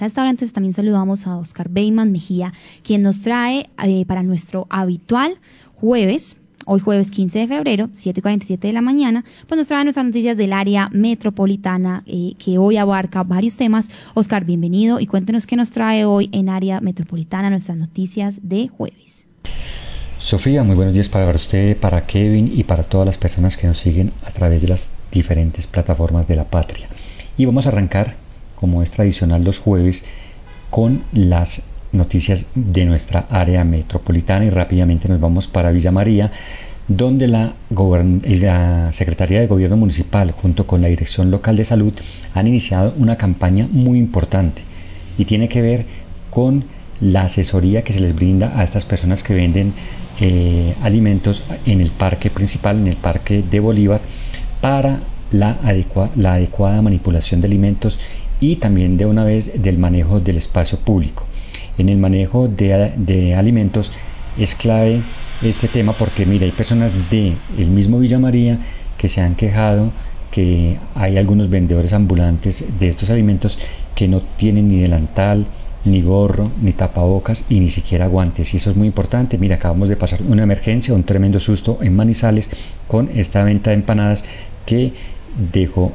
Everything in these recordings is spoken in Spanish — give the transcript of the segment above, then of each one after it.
A esta hora entonces también saludamos a Oscar Beyman Mejía, quien nos trae eh, para nuestro habitual jueves, hoy jueves 15 de febrero, 7.47 de la mañana, pues nos trae nuestras noticias del área metropolitana eh, que hoy abarca varios temas. Oscar, bienvenido y cuéntenos qué nos trae hoy en área metropolitana nuestras noticias de jueves. Sofía, muy buenos días para usted, para Kevin y para todas las personas que nos siguen a través de las diferentes plataformas de la patria. Y vamos a arrancar, como es tradicional los jueves, con las noticias de nuestra área metropolitana. Y rápidamente nos vamos para Villa María, donde la, Secretaría de Gobierno Municipal junto con la Dirección Local de Salud han iniciado una campaña muy importante y tiene que ver con la asesoría que se les brinda a estas personas que venden eh, alimentos en el parque principal, en el parque de Bolívar, para la adecuada manipulación de alimentos y también de una vez del manejo del espacio público. En el manejo de, alimentos es clave este tema porque mira, hay personas de el mismo Villa María que se han quejado que hay algunos vendedores ambulantes de estos alimentos que no tienen ni delantal, ni gorro, ni tapabocas y ni siquiera guantes. Y eso es muy importante. Mira, acabamos de pasar una emergencia, un tremendo susto en Manizales con esta venta de empanadas que dejó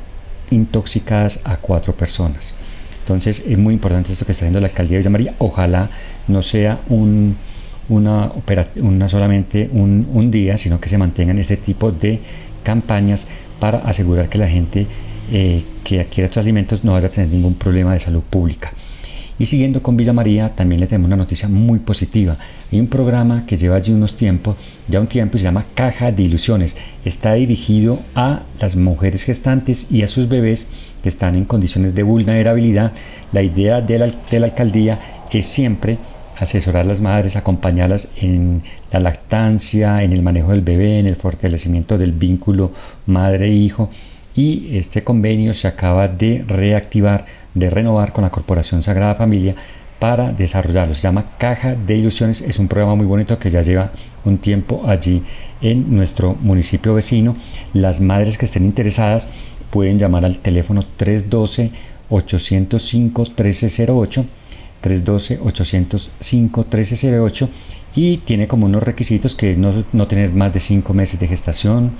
intoxicadas a cuatro personas. Entonces es muy importante esto que está haciendo la alcaldía de Villa María. Ojalá no sea un, una, una solamente un, día, sino que se mantengan este tipo de campañas para asegurar que la gente eh, que adquiere estos alimentos no vaya a tener ningún problema de salud pública. Y siguiendo con Villa María, también le tenemos una noticia muy positiva. Hay un programa que lleva allí unos tiempos, ya un tiempo, y se llama Caja de Ilusiones. Está dirigido a las mujeres gestantes y a sus bebés que están en condiciones de vulnerabilidad. La idea de la, de la alcaldía es siempre asesorar a las madres, acompañarlas en la lactancia, en el manejo del bebé, en el fortalecimiento del vínculo madre-hijo. Y este convenio se acaba de reactivar de renovar con la Corporación Sagrada Familia para desarrollarlo. Se llama Caja de Ilusiones, es un programa muy bonito que ya lleva un tiempo allí en nuestro municipio vecino. Las madres que estén interesadas pueden llamar al teléfono 312-805-1308, 312-805-1308 y tiene como unos requisitos que es no, no tener más de 5 meses de gestación,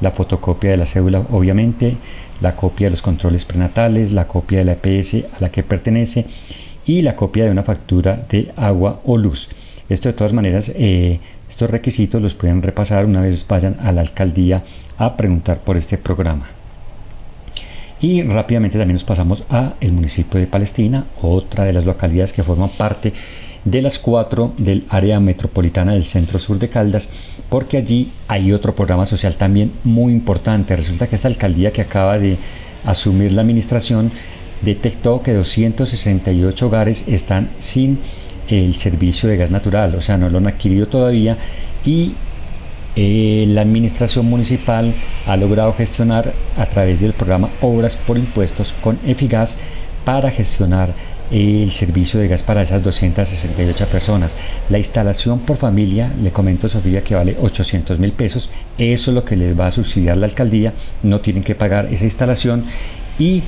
la fotocopia de la cédula obviamente, la copia de los controles prenatales, la copia de la EPS a la que pertenece y la copia de una factura de agua o luz. Esto de todas maneras, eh, estos requisitos los pueden repasar una vez vayan a la alcaldía a preguntar por este programa. Y rápidamente también nos pasamos a el municipio de Palestina, otra de las localidades que forman parte de las cuatro del área metropolitana del centro sur de Caldas, porque allí hay otro programa social también muy importante. Resulta que esta alcaldía que acaba de asumir la administración detectó que 268 hogares están sin el servicio de gas natural, o sea, no lo han adquirido todavía y eh, la administración municipal ha logrado gestionar a través del programa Obras por Impuestos con Efigas para gestionar el servicio de gas para esas 268 personas. La instalación por familia, le comento Sofía que vale 800 mil pesos, eso es lo que les va a subsidiar la alcaldía, no tienen que pagar esa instalación. Y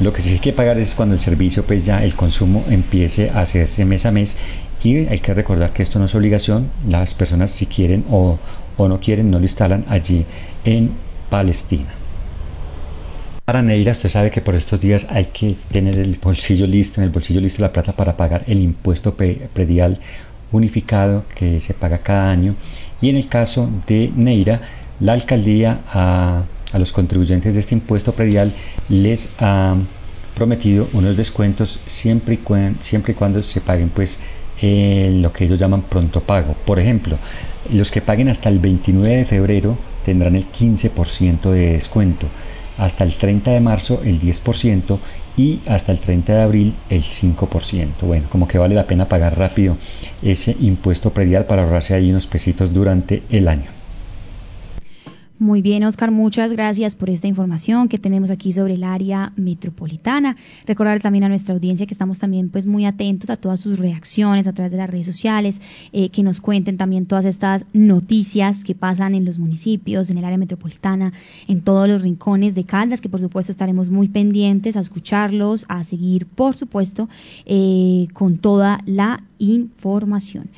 lo que sí hay que pagar es cuando el servicio, pues ya el consumo empiece a hacerse mes a mes. Y hay que recordar que esto no es obligación, las personas si quieren o, o no quieren no lo instalan allí en Palestina. Para Neira, usted sabe que por estos días hay que tener el bolsillo listo, en el bolsillo listo la plata para pagar el impuesto predial unificado que se paga cada año. Y en el caso de Neira, la alcaldía a, los contribuyentes de este impuesto predial les ha prometido unos descuentos siempre y, cuando se paguen pues eh, lo que ellos llaman pronto pago. Por ejemplo, los que paguen hasta el 29 de febrero tendrán el 15% de descuento hasta el 30 de marzo el 10% y hasta el 30 de abril el 5%. Bueno, como que vale la pena pagar rápido ese impuesto predial para ahorrarse ahí unos pesitos durante el año. Muy bien, Oscar, muchas gracias por esta información que tenemos aquí sobre el área metropolitana. Recordar también a nuestra audiencia que estamos también pues muy atentos a todas sus reacciones a través de las redes sociales, eh, que nos cuenten también todas estas noticias que pasan en los municipios, en el área metropolitana, en todos los rincones de Caldas, que por supuesto estaremos muy pendientes a escucharlos, a seguir, por supuesto, eh, con toda la información.